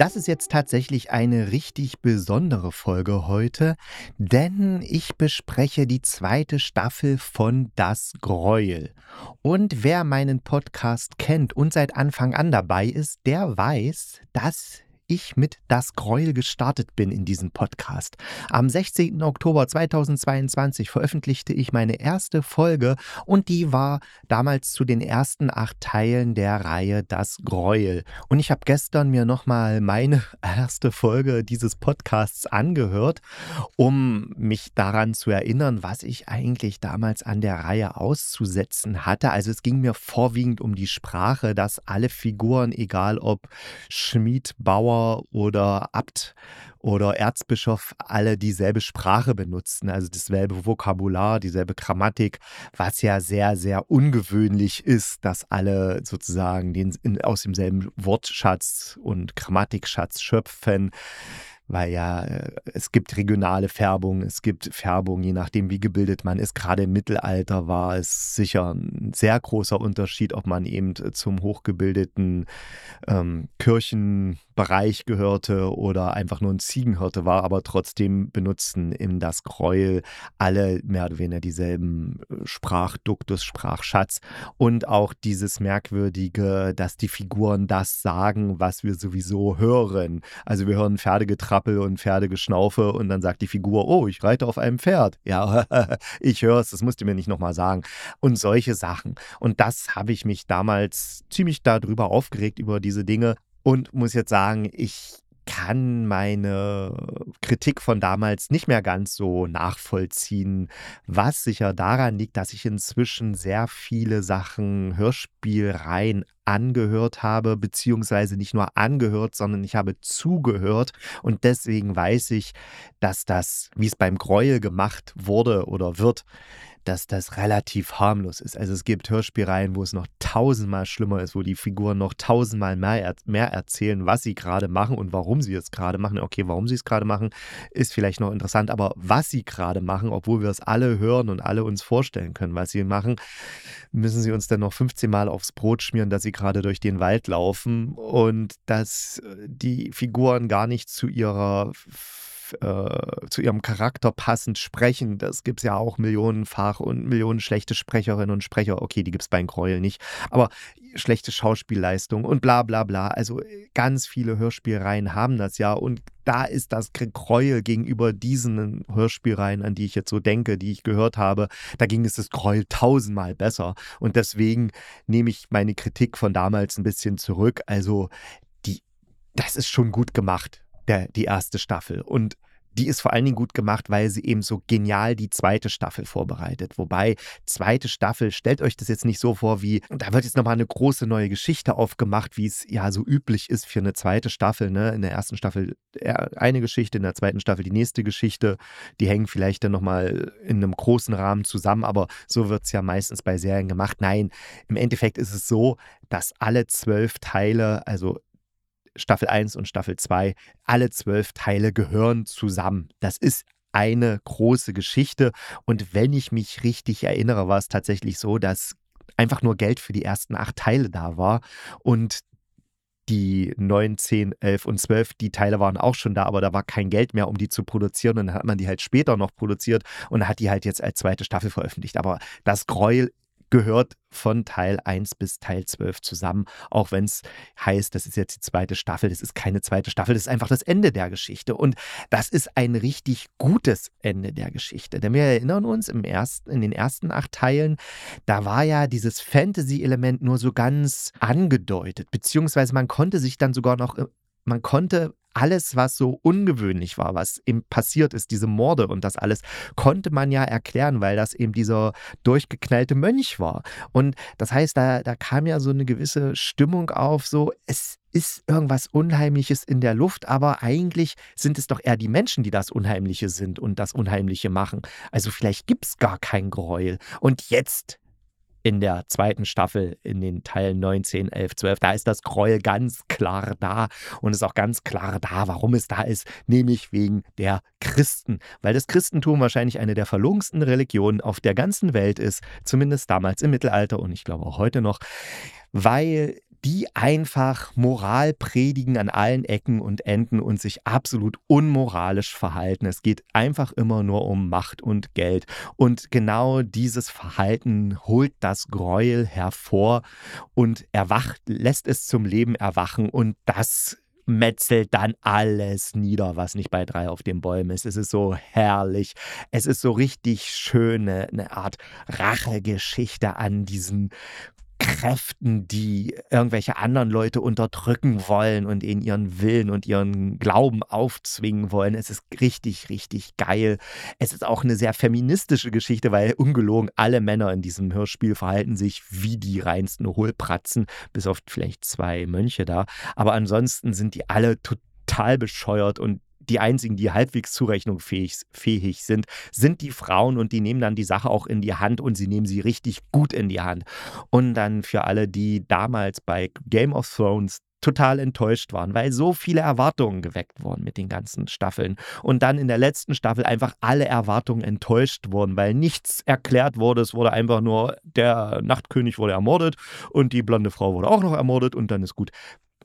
Das ist jetzt tatsächlich eine richtig besondere Folge heute, denn ich bespreche die zweite Staffel von Das Gräuel. Und wer meinen Podcast kennt und seit Anfang an dabei ist, der weiß, dass ich mit Das Gräuel gestartet bin in diesem Podcast. Am 16. Oktober 2022 veröffentlichte ich meine erste Folge und die war damals zu den ersten acht Teilen der Reihe Das Gräuel. Und ich habe gestern mir nochmal meine erste Folge dieses Podcasts angehört, um mich daran zu erinnern, was ich eigentlich damals an der Reihe auszusetzen hatte. Also es ging mir vorwiegend um die Sprache, dass alle Figuren, egal ob Schmied, Bauer, oder Abt oder Erzbischof alle dieselbe Sprache benutzen, also dasselbe Vokabular, dieselbe Grammatik, was ja sehr, sehr ungewöhnlich ist, dass alle sozusagen den, in, aus demselben Wortschatz und Grammatikschatz schöpfen weil ja äh, es gibt regionale Färbung, es gibt Färbung, je nachdem, wie gebildet man ist. Gerade im Mittelalter war es sicher ein sehr großer Unterschied, ob man eben zum hochgebildeten ähm, Kirchen Bereich gehörte oder einfach nur ein Ziegenhirte war, aber trotzdem benutzten in das Gräuel alle mehr oder weniger dieselben äh, Sprachduktus, Sprachschatz und auch dieses merkwürdige, dass die Figuren das sagen, was wir sowieso hören. Also wir hören Pferdegetrappel und Pferdegeschnaufe und dann sagt die Figur, oh, ich reite auf einem Pferd. Ja, ich höre es, das musst du mir nicht nochmal sagen. Und solche Sachen. Und das habe ich mich damals ziemlich darüber aufgeregt, über diese Dinge und muss jetzt sagen, ich kann meine Kritik von damals nicht mehr ganz so nachvollziehen, was sicher daran liegt, dass ich inzwischen sehr viele Sachen, Hörspielreihen angehört habe, beziehungsweise nicht nur angehört, sondern ich habe zugehört. Und deswegen weiß ich, dass das, wie es beim Gräuel gemacht wurde oder wird, dass das relativ harmlos ist. Also es gibt Hörspielreihen, wo es noch tausendmal schlimmer ist, wo die Figuren noch tausendmal mehr, mehr erzählen, was sie gerade machen und warum sie es gerade machen. Okay, warum sie es gerade machen, ist vielleicht noch interessant, aber was sie gerade machen, obwohl wir es alle hören und alle uns vorstellen können, was sie machen, müssen sie uns dann noch 15 Mal aufs Brot schmieren, dass sie gerade durch den Wald laufen und dass äh, die Figuren gar nicht zu ihrer äh, zu ihrem Charakter passend sprechen. Das gibt es ja auch millionenfach und Millionen schlechte Sprecherinnen und Sprecher. Okay, die gibt es bei Gräuel nicht. Aber schlechte Schauspielleistung und bla bla bla. Also ganz viele Hörspielreihen haben das ja. Und da ist das Gräuel gegenüber diesen Hörspielreihen, an die ich jetzt so denke, die ich gehört habe, da ging es das Gräuel tausendmal besser. Und deswegen nehme ich meine Kritik von damals ein bisschen zurück. Also die, das ist schon gut gemacht der, die erste Staffel. Und die ist vor allen Dingen gut gemacht, weil sie eben so genial die zweite Staffel vorbereitet. Wobei, zweite Staffel, stellt euch das jetzt nicht so vor, wie, da wird jetzt nochmal eine große neue Geschichte aufgemacht, wie es ja so üblich ist für eine zweite Staffel. Ne? In der ersten Staffel eine Geschichte, in der zweiten Staffel die nächste Geschichte. Die hängen vielleicht dann nochmal in einem großen Rahmen zusammen, aber so wird es ja meistens bei Serien gemacht. Nein, im Endeffekt ist es so, dass alle zwölf Teile, also Staffel 1 und Staffel 2, alle zwölf Teile gehören zusammen. Das ist eine große Geschichte. Und wenn ich mich richtig erinnere, war es tatsächlich so, dass einfach nur Geld für die ersten acht Teile da war. Und die 9, 10, 11 und 12, die Teile waren auch schon da, aber da war kein Geld mehr, um die zu produzieren. Und dann hat man die halt später noch produziert und hat die halt jetzt als zweite Staffel veröffentlicht. Aber das Gräuel gehört von Teil 1 bis Teil 12 zusammen, auch wenn es heißt, das ist jetzt die zweite Staffel, das ist keine zweite Staffel, das ist einfach das Ende der Geschichte. Und das ist ein richtig gutes Ende der Geschichte. Denn wir erinnern uns, im ersten, in den ersten acht Teilen, da war ja dieses Fantasy-Element nur so ganz angedeutet, beziehungsweise man konnte sich dann sogar noch man konnte alles, was so ungewöhnlich war, was eben passiert ist, diese Morde und das alles, konnte man ja erklären, weil das eben dieser durchgeknallte Mönch war. Und das heißt, da, da kam ja so eine gewisse Stimmung auf, so es ist irgendwas Unheimliches in der Luft, aber eigentlich sind es doch eher die Menschen, die das Unheimliche sind und das Unheimliche machen. Also vielleicht gibt es gar kein Gräuel. Und jetzt in der zweiten Staffel in den Teilen 9, 10, 11, 12. Da ist das Gräuel ganz klar da und ist auch ganz klar da, warum es da ist, nämlich wegen der Christen. Weil das Christentum wahrscheinlich eine der verlogensten Religionen auf der ganzen Welt ist, zumindest damals im Mittelalter und ich glaube auch heute noch, weil die einfach Moral predigen an allen Ecken und Enden und sich absolut unmoralisch verhalten. Es geht einfach immer nur um Macht und Geld. Und genau dieses Verhalten holt das Gräuel hervor und erwacht, lässt es zum Leben erwachen. Und das metzelt dann alles nieder, was nicht bei drei auf den Bäumen ist. Es ist so herrlich. Es ist so richtig schöne, eine Art Rachegeschichte an diesen Kräften, die irgendwelche anderen Leute unterdrücken wollen und ihnen ihren Willen und ihren Glauben aufzwingen wollen. Es ist richtig, richtig geil. Es ist auch eine sehr feministische Geschichte, weil ungelogen alle Männer in diesem Hörspiel verhalten sich wie die reinsten Hohlpratzen, bis auf vielleicht zwei Mönche da. Aber ansonsten sind die alle total bescheuert und die einzigen, die halbwegs zurechnungsfähig fähig sind, sind die Frauen und die nehmen dann die Sache auch in die Hand und sie nehmen sie richtig gut in die Hand. Und dann für alle, die damals bei Game of Thrones total enttäuscht waren, weil so viele Erwartungen geweckt wurden mit den ganzen Staffeln. Und dann in der letzten Staffel einfach alle Erwartungen enttäuscht wurden, weil nichts erklärt wurde. Es wurde einfach nur, der Nachtkönig wurde ermordet und die blonde Frau wurde auch noch ermordet und dann ist gut.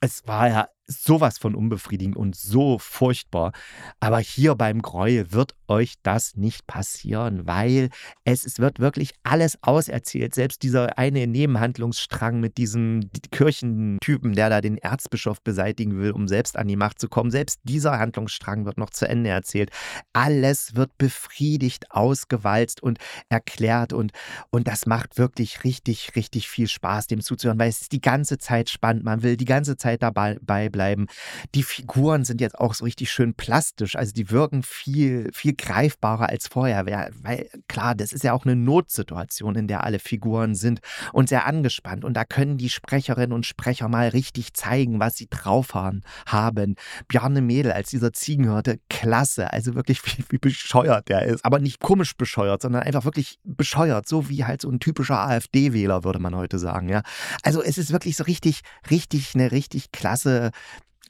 Es war ja sowas von unbefriedigend und so furchtbar. Aber hier beim Gräuel wird euch das nicht passieren, weil es, es wird wirklich alles auserzählt. Selbst dieser eine Nebenhandlungsstrang mit diesem Kirchentypen, der da den Erzbischof beseitigen will, um selbst an die Macht zu kommen, selbst dieser Handlungsstrang wird noch zu Ende erzählt. Alles wird befriedigt, ausgewalzt und erklärt und, und das macht wirklich richtig, richtig viel Spaß, dem zuzuhören, weil es ist die ganze Zeit spannend. Man will die ganze Zeit dabei bleiben bleiben. Die Figuren sind jetzt auch so richtig schön plastisch, also die wirken viel, viel greifbarer als vorher, weil klar, das ist ja auch eine Notsituation, in der alle Figuren sind und sehr angespannt und da können die Sprecherinnen und Sprecher mal richtig zeigen, was sie drauf haben. Bjarne Mädel als dieser Ziegenhörte, klasse, also wirklich wie, wie bescheuert der ist, aber nicht komisch bescheuert, sondern einfach wirklich bescheuert, so wie halt so ein typischer AfD-Wähler, würde man heute sagen, ja. Also es ist wirklich so richtig, richtig eine richtig klasse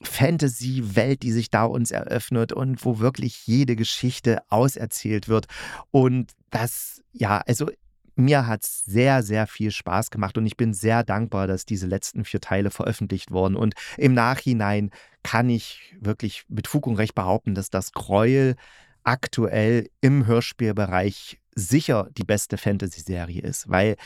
Fantasy-Welt, die sich da uns eröffnet und wo wirklich jede Geschichte auserzählt wird. Und das, ja, also mir hat es sehr, sehr viel Spaß gemacht und ich bin sehr dankbar, dass diese letzten vier Teile veröffentlicht wurden. Und im Nachhinein kann ich wirklich mit Fug und Recht behaupten, dass das Gräuel aktuell im Hörspielbereich sicher die beste Fantasy-Serie ist, weil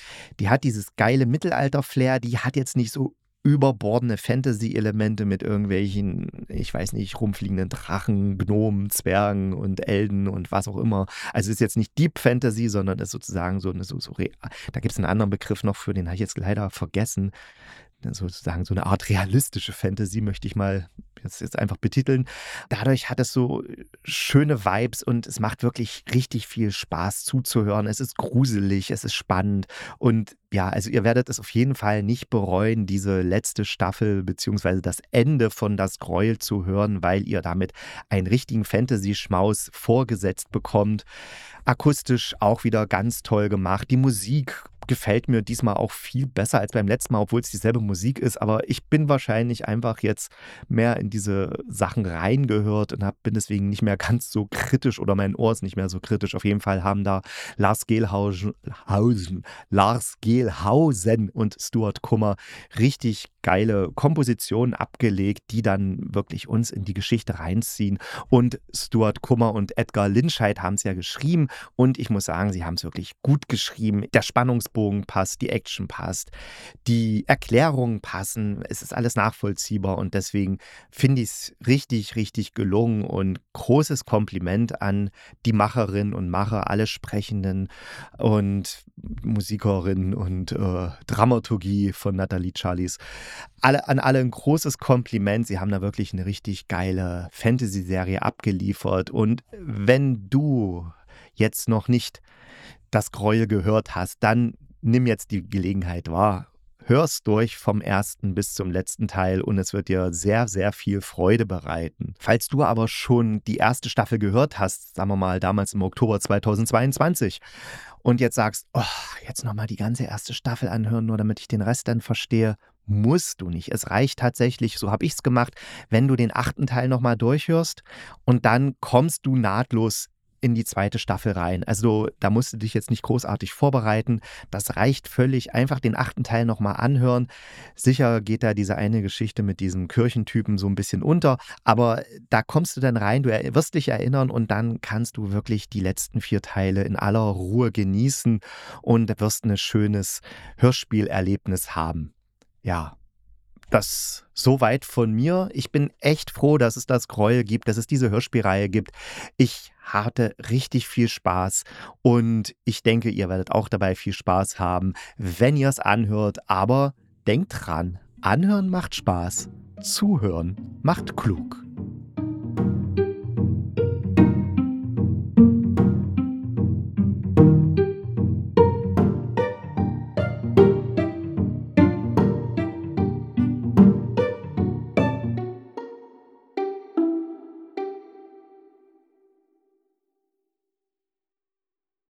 die hat dieses geile Mittelalter-Flair, die hat jetzt nicht so überbordene Fantasy-Elemente mit irgendwelchen, ich weiß nicht, rumfliegenden Drachen, Gnomen, Zwergen und Elden und was auch immer. Also es ist jetzt nicht Deep Fantasy, sondern ist sozusagen so eine, so, so da gibt es einen anderen Begriff noch für, den habe ich jetzt leider vergessen sozusagen so eine Art realistische Fantasy, möchte ich mal jetzt, jetzt einfach betiteln. Dadurch hat es so schöne Vibes und es macht wirklich richtig viel Spaß zuzuhören. Es ist gruselig, es ist spannend und ja, also ihr werdet es auf jeden Fall nicht bereuen, diese letzte Staffel beziehungsweise das Ende von Das Gräuel zu hören, weil ihr damit einen richtigen Fantasy-Schmaus vorgesetzt bekommt. Akustisch auch wieder ganz toll gemacht. Die Musik gefällt mir diesmal auch viel besser als beim letzten Mal, obwohl es dieselbe Musik ist. Aber ich bin wahrscheinlich einfach jetzt mehr in diese Sachen reingehört und hab, bin deswegen nicht mehr ganz so kritisch oder mein Ohr ist nicht mehr so kritisch. Auf jeden Fall haben da Lars Gehlhausen, Lars Gehlhausen und Stuart Kummer richtig geile Kompositionen abgelegt, die dann wirklich uns in die Geschichte reinziehen. Und Stuart Kummer und Edgar Linscheid haben es ja geschrieben und ich muss sagen, sie haben es wirklich gut geschrieben. Der Spannungsbogen passt, die Action passt, die Erklärungen passen, es ist alles nachvollziehbar und deswegen finde ich es richtig, richtig gelungen und großes Kompliment an die Macherinnen und Macher, alle Sprechenden und Musikerinnen und äh, Dramaturgie von Nathalie Charlies alle, an alle ein großes Kompliment. Sie haben da wirklich eine richtig geile Fantasy-Serie abgeliefert. Und wenn du jetzt noch nicht das Gräuel gehört hast, dann nimm jetzt die Gelegenheit wahr. hör's durch vom ersten bis zum letzten Teil und es wird dir sehr, sehr viel Freude bereiten. Falls du aber schon die erste Staffel gehört hast, sagen wir mal damals im Oktober 2022, und jetzt sagst, oh, jetzt nochmal die ganze erste Staffel anhören, nur damit ich den Rest dann verstehe, musst du nicht. Es reicht tatsächlich, so habe ich es gemacht, wenn du den achten Teil nochmal durchhörst und dann kommst du nahtlos in die zweite Staffel rein. Also da musst du dich jetzt nicht großartig vorbereiten. Das reicht völlig. Einfach den achten Teil nochmal anhören. Sicher geht da diese eine Geschichte mit diesem Kirchentypen so ein bisschen unter, aber da kommst du dann rein, du wirst dich erinnern und dann kannst du wirklich die letzten vier Teile in aller Ruhe genießen und wirst ein schönes Hörspielerlebnis haben. Ja, das soweit von mir. Ich bin echt froh, dass es das Gräuel gibt, dass es diese Hörspielreihe gibt. Ich hatte richtig viel Spaß und ich denke, ihr werdet auch dabei viel Spaß haben, wenn ihr es anhört. Aber denkt dran, anhören macht Spaß, zuhören macht klug.